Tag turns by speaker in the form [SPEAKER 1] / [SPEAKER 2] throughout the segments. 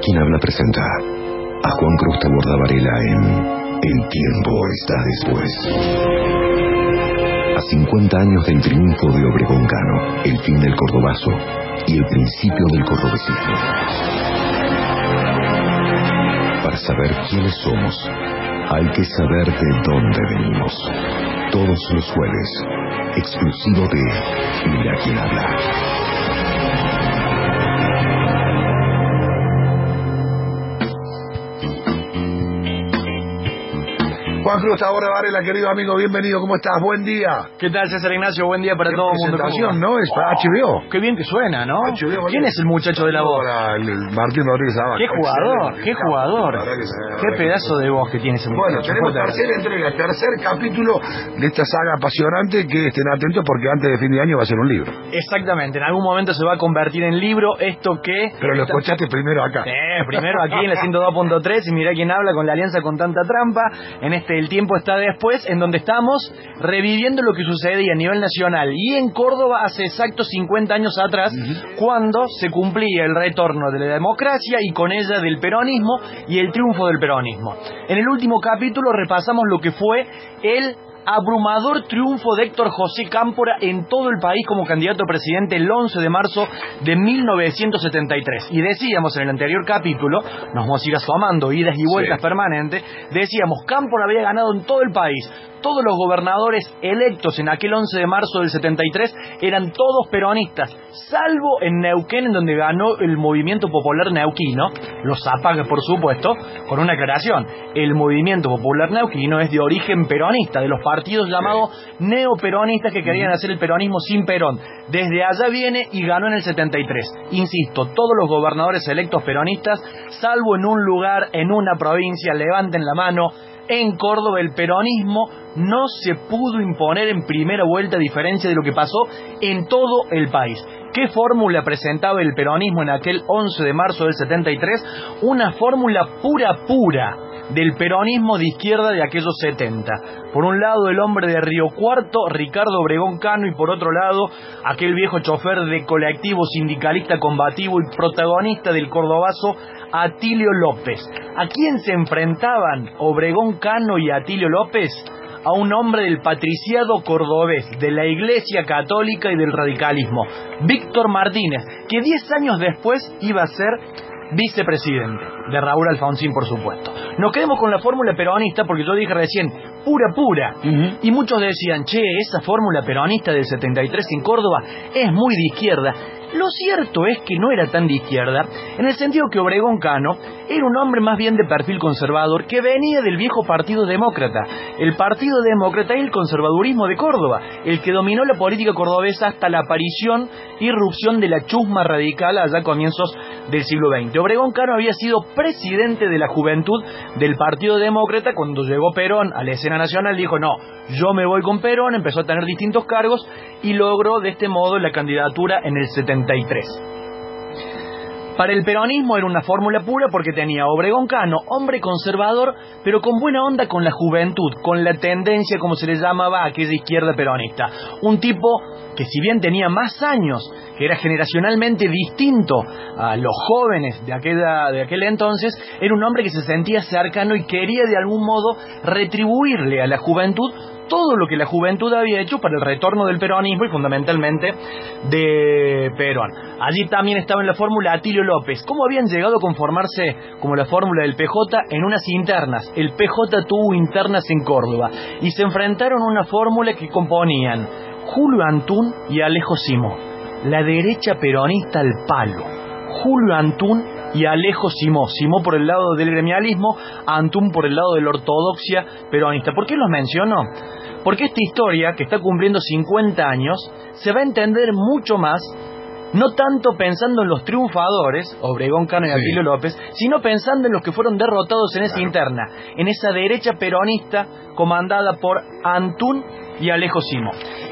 [SPEAKER 1] quien habla presenta a Juan Cruz Taborda Varela en El tiempo está después. A 50 años del triunfo de Obregón Cano, el fin del cordobazo y el principio del cordobesismo. Para saber quiénes somos, hay que saber de dónde venimos. Todos los jueves, exclusivo de Mira quién habla.
[SPEAKER 2] Juan Cruz ahora Varela, querido amigo, bienvenido, ¿cómo estás? Buen día.
[SPEAKER 3] ¿Qué tal, César Ignacio? Buen día para todo el mundo.
[SPEAKER 2] presentación, ¿no? Es para HBO.
[SPEAKER 3] Qué bien que suena, ¿no?
[SPEAKER 2] HBO,
[SPEAKER 3] ¿Quién es el muchacho de la voz?
[SPEAKER 2] El, el Martín Rodríguez Ábalos.
[SPEAKER 3] Qué jugador, qué jugador. Qué pedazo de voz que tiene ese
[SPEAKER 2] Bueno,
[SPEAKER 3] muchacho.
[SPEAKER 2] tenemos
[SPEAKER 3] Fuerte.
[SPEAKER 2] tercera entrega, tercer capítulo de esta saga apasionante que estén atentos porque antes de fin de año va a ser un libro.
[SPEAKER 3] Exactamente, en algún momento se va a convertir en libro esto que...
[SPEAKER 2] Pero lo escuchaste primero acá.
[SPEAKER 3] Eh, primero aquí en la 102.3 y mirá quién habla con la alianza con tanta trampa. En este El tiempo está después, en donde estamos reviviendo lo que sucedía a nivel nacional y en Córdoba hace exactos 50 años atrás, cuando se cumplía el retorno de la democracia y con ella del peronismo y el triunfo del peronismo. En el último capítulo repasamos lo que fue el abrumador triunfo de Héctor José Cámpora en todo el país como candidato a presidente el 11 de marzo de 1973. Y decíamos en el anterior capítulo, nos vamos a ir asomando, idas y vueltas
[SPEAKER 2] Sí.
[SPEAKER 3] permanentes, decíamos, Cámpora había ganado en todo el país. Todos los gobernadores electos en aquel 11 de marzo del 73 eran todos peronistas, salvo en Neuquén, en donde ganó el movimiento popular neuquino, los Zapaga, por supuesto, con una aclaración. El movimiento popular neuquino es de origen peronista, de los partidos llamados neoperonistas que querían hacer el peronismo sin Perón. Desde allá viene y ganó en el 73. Insisto, todos los gobernadores electos peronistas, salvo en un lugar, en una provincia, levanten la mano, en Córdoba el peronismo no se pudo imponer en primera vuelta a diferencia de lo que pasó en todo el país. ¿Qué fórmula presentaba el peronismo en aquel 11 de marzo del 73? Una fórmula pura pura del peronismo de izquierda de aquellos 70. Por un lado el hombre de Río Cuarto, Ricardo Obregón Cano, y por otro lado aquel viejo chofer de colectivo sindicalista combativo y protagonista del cordobazo Atilio López. ¿A quién se enfrentaban Obregón Cano y Atilio López? A un hombre del patriciado cordobés, de la Iglesia Católica y del radicalismo, Víctor Martínez, que 10 años después iba a ser vicepresidente de Raúl Alfonsín, por supuesto. Nos quedemos con la fórmula peronista porque yo dije recién, pura, pura. Y muchos decían, che, esa fórmula peronista del 73 en Córdoba es muy de izquierda. Lo cierto es que no era tan de izquierda, en el sentido que Obregón Cano era un hombre más bien de perfil conservador que venía del viejo Partido Demócrata, el Partido Demócrata y el conservadurismo de Córdoba, el que dominó la política cordobesa hasta la aparición y irrupción de la chusma radical allá a comienzos del siglo XX. Obregón Cano había sido presidente de la juventud del Partido Demócrata cuando llegó Perón a la escena nacional, dijo, no, yo me voy con Perón, empezó a tener distintos cargos y logró de este modo la candidatura en el 73. Para el peronismo era una fórmula pura porque tenía Obregón Cano, hombre conservador, pero con buena onda con la juventud, con la tendencia, como se le llamaba, a aquella izquierda peronista. Un tipo que si bien tenía más años, que era generacionalmente distinto a los jóvenes de, aquella, aquel entonces, era un hombre que se sentía cercano y quería de algún modo retribuirle a la juventud todo lo que la juventud había hecho para el retorno del peronismo y fundamentalmente de Perón. Allí también estaba en la fórmula Atilio López. ¿Cómo habían llegado a conformarse como la fórmula del PJ en unas internas? El PJ tuvo internas en Córdoba y se enfrentaron a una fórmula que componían Julio Antún y Alejo Simón. La derecha peronista al palo. Julio Antún y Alejo Simó. Simó por el lado del gremialismo, Antún por el lado de la ortodoxia peronista. ¿Por qué los menciono? Porque esta historia, que está cumpliendo 50 años, se va a entender mucho más, no tanto pensando en los triunfadores, Obregón Cano y
[SPEAKER 2] Sí.
[SPEAKER 3] Atilio López, sino pensando en los que fueron derrotados en esa interna, en esa derecha peronista comandada por Antún y Alejo Simó.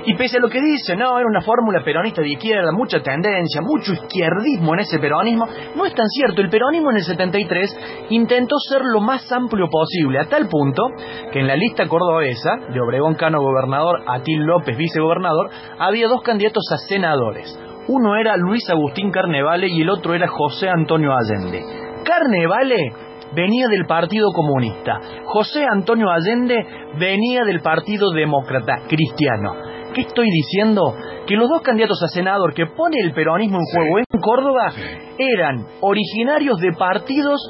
[SPEAKER 3] Y pese a lo que dice, no, era una fórmula peronista de izquierda, mucha tendencia, mucho izquierdismo en ese peronismo, no es tan cierto. El peronismo en el 73 intentó ser lo más amplio posible, a tal punto que en la lista cordobesa, de Obregón Cano gobernador, Atil López vicegobernador, había dos candidatos a senadores. Uno era Luis Agustín Carnevale y el otro era José Antonio Allende. Carnevale venía del Partido Comunista. José Antonio Allende venía del Partido Demócrata Cristiano. ¿Qué estoy diciendo? Que los dos candidatos a senador que pone el peronismo en juego en Córdoba eran originarios de partidos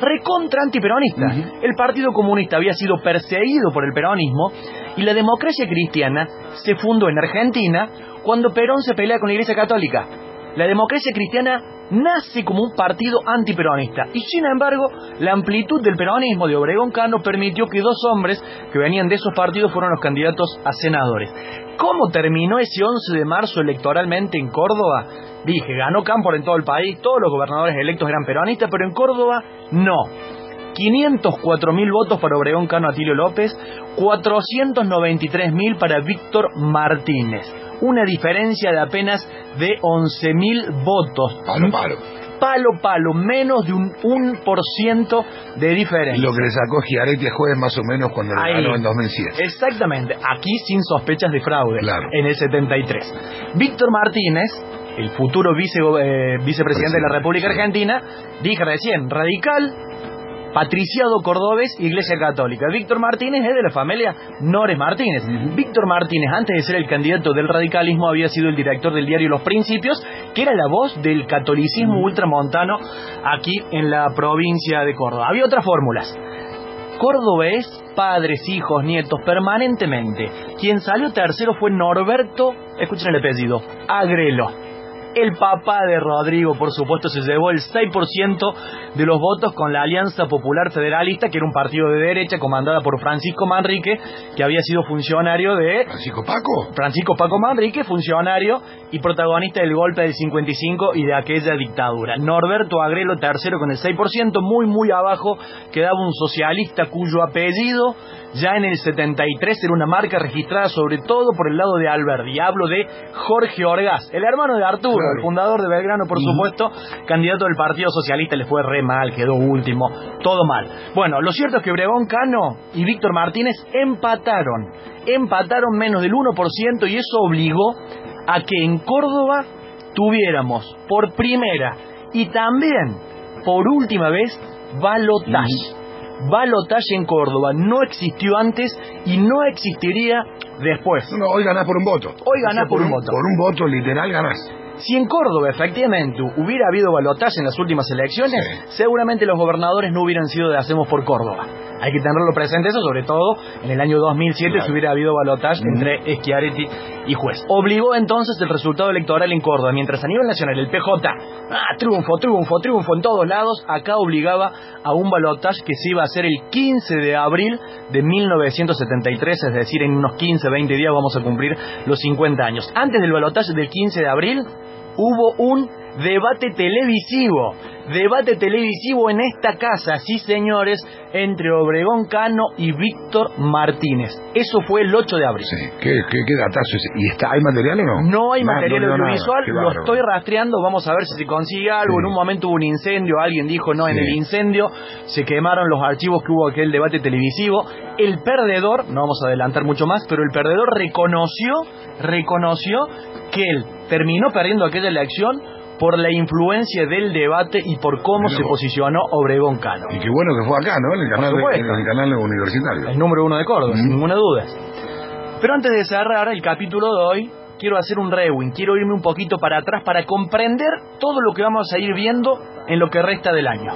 [SPEAKER 3] recontra antiperonistas. El Partido Comunista había sido perseguido por el peronismo y la democracia cristiana se fundó en Argentina cuando Perón se pelea con la Iglesia Católica. La democracia cristiana nace como un partido antiperonista y sin embargo la amplitud del peronismo de Obregón Cano permitió que dos hombres que venían de esos partidos fueran los candidatos a senadores. ¿Cómo terminó ese 11 de marzo electoralmente en Córdoba? Dije, ganó Cámpora en todo el país, todos los gobernadores electos eran peronistas, pero en Córdoba no. 504 mil votos para Obregón Cano Atilio López, 493 mil para Víctor Martínez. Una diferencia de apenas de 11 mil votos.
[SPEAKER 2] Palo, palo.
[SPEAKER 3] Palo, palo, menos de un 1% de diferencia.
[SPEAKER 2] Lo que le sacó Giaretti a jueves más o menos cuando lo ganó en 2007.
[SPEAKER 3] Exactamente, aquí sin sospechas de fraude,
[SPEAKER 2] Claro.
[SPEAKER 3] en el 73. Víctor Martínez, el futuro vice, eh, vicepresidente de la República Argentina, dije recién, radical, patriciado cordobés, Iglesia Católica. Víctor Martínez es de la familia Nores Martínez. Víctor Martínez, antes de ser el candidato del radicalismo, había sido el director del diario Los Principios, que era la voz del catolicismo ultramontano aquí en la provincia de Córdoba. Había otras fórmulas. Córdoba es padres, hijos, nietos, permanentemente. Quien salió tercero fue Norberto, escuchen el apellido, Agrelo. El papá de Rodrigo, por supuesto, se llevó el 6% de los votos con la Alianza Popular Federalista, que era un partido de derecha comandada por Francisco Manrique, que había sido funcionario de
[SPEAKER 2] Francisco Paco.
[SPEAKER 3] Francisco Paco Manrique, funcionario y protagonista del golpe del 55 y de aquella dictadura. Norberto Agrelo tercero con el 6%, muy muy abajo quedaba un socialista cuyo apellido ya en el 73 era una marca registrada sobre todo por el lado de Alberdi. Hablo de Jorge Orgaz, el hermano de Arturo,
[SPEAKER 2] Claro.
[SPEAKER 3] el fundador de Belgrano, por supuesto, candidato del Partido Socialista, le fue re mal, quedó último, todo mal. Bueno, lo cierto es que Obregón Cano y Víctor Martínez empataron, empataron menos del 1% y eso obligó a que en Córdoba tuviéramos por primera y también por última vez balotaje. Balotaje en Córdoba no existió antes y no existiría después.
[SPEAKER 2] No, hoy ganás por un voto.
[SPEAKER 3] Hoy ganás por un voto.
[SPEAKER 2] Por un voto literal ganás.
[SPEAKER 3] Si en Córdoba efectivamente hubiera habido balotaje en las últimas elecciones,
[SPEAKER 2] Sí.
[SPEAKER 3] seguramente los gobernadores no hubieran sido de Hacemos por Córdoba. Hay que tenerlo presente eso, sobre todo en el año 2007
[SPEAKER 2] Claro.
[SPEAKER 3] si hubiera habido balotaje entre Schiaretti y Juez. Obligó entonces el resultado electoral en Córdoba, mientras a nivel nacional el PJ, ah, triunfo, triunfo, triunfo en todos lados, acá obligaba a un balotaje que se iba a hacer el 15 de abril de 1973, es decir, en unos 15, 20 días vamos a cumplir los 50 años. Antes del balotaje del 15 de abril, hubo un debate televisivo, debate televisivo en esta casa, sí señores, entre Obregón Cano y Víctor Martínez. Eso fue el 8 de abril.
[SPEAKER 2] Sí. ¿Qué, qué, qué datazo es? ¿Y está, hay material o no?
[SPEAKER 3] No hay material
[SPEAKER 2] no
[SPEAKER 3] audiovisual, lo
[SPEAKER 2] bárbaro.
[SPEAKER 3] estoy rastreando, vamos a ver si se consigue algo.
[SPEAKER 2] Sí.
[SPEAKER 3] En un momento hubo un incendio, alguien dijo no, en
[SPEAKER 2] Sí.
[SPEAKER 3] el incendio se quemaron los archivos que hubo aquel debate televisivo. El perdedor, no vamos a adelantar mucho más, pero el perdedor reconoció, reconoció que él terminó perdiendo aquella elección por la influencia del debate y por cómo se posicionó Obregón Cano.
[SPEAKER 2] Y qué bueno que fue acá, ¿no? En el canal, en el canal universitario.
[SPEAKER 3] El número uno de Córdoba, sin ninguna duda. Pero antes de cerrar el capítulo de hoy, quiero hacer un rewind, quiero irme un poquito para atrás para comprender todo lo que vamos a ir viendo en lo que resta del año.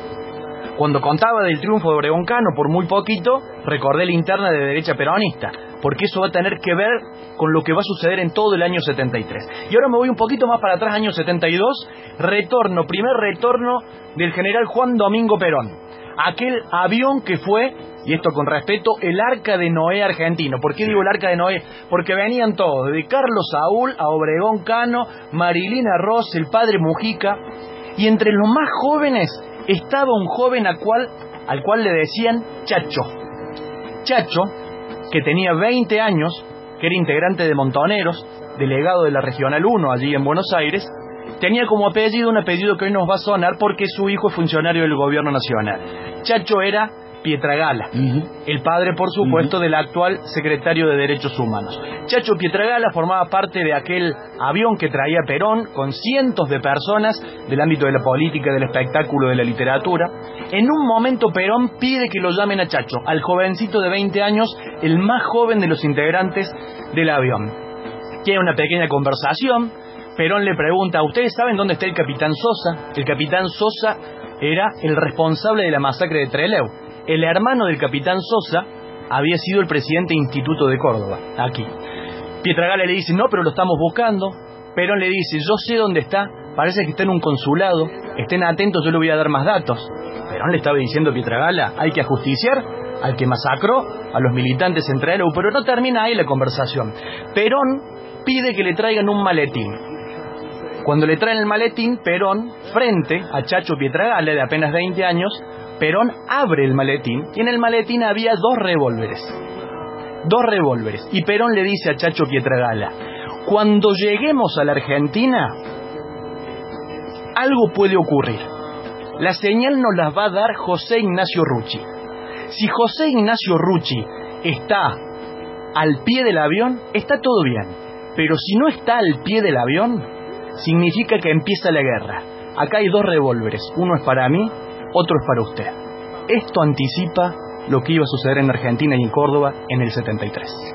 [SPEAKER 3] Cuando contaba del triunfo de Obregón Cano por muy poquito, recordé la interna de derecha peronista, porque eso va a tener que ver con lo que va a suceder en todo el año 73. Y ahora me voy un poquito más para atrás, año 72, retorno, primer retorno del general Juan Domingo Perón. Aquel avión que fue, y esto con respeto, el arca de Noé argentino. ¿Por qué digo el arca de Noé? Porque venían todos, de Carlos Saúl a Obregón Cano, Marilina Ross, el padre Mujica, y entre los más jóvenes estaba un joven al cual, al cual le decían Chacho. Chacho, que tenía 20 años, que era integrante de Montoneros, delegado de la Regional 1 allí en Buenos Aires, tenía como apellido un apellido que hoy nos va a sonar porque su hijo es funcionario del gobierno nacional. Chacho era Pietragala, el padre, por supuesto, del actual secretario de Derechos Humanos. Chacho Pietragala formaba parte de aquel avión que traía Perón con cientos de personas del ámbito de la política, del espectáculo, de la literatura. En un momento Perón pide que lo llamen a Chacho, al jovencito de 20 años, el más joven de los integrantes del avión. Tiene una pequeña conversación, Perón le pregunta, ¿ustedes saben dónde está el capitán Sosa? El capitán Sosa era el responsable de la masacre de Trelew. El hermano del capitán Sosa había sido el presidente de Instituto de Córdoba, aquí. Pietragala le dice, no, pero lo estamos buscando. Perón le dice, yo sé dónde está, parece que está en un consulado, estén atentos, yo le voy a dar más datos. Perón le estaba diciendo a Pietragala, hay que ajusticiar al que masacró a los militantes en Trelew, pero no termina ahí la conversación. Perón pide que le traigan un maletín. Cuando le traen el maletín, Perón, frente a Chacho Pietragala, de apenas 20 años, Perón abre el maletín y en el maletín había dos revólveres. Dos revólveres. Y Perón le dice a Chacho Pietragala, cuando lleguemos a la Argentina, algo puede ocurrir. La señal nos la va a dar José Ignacio Rucci. Si José Ignacio Rucci está al pie del avión, está todo bien. Pero si no está al pie del avión, significa que empieza la guerra. Acá hay dos revólveres, uno es para mí, otro es para usted. Esto anticipa lo que iba a suceder en Argentina y en Córdoba en el 73.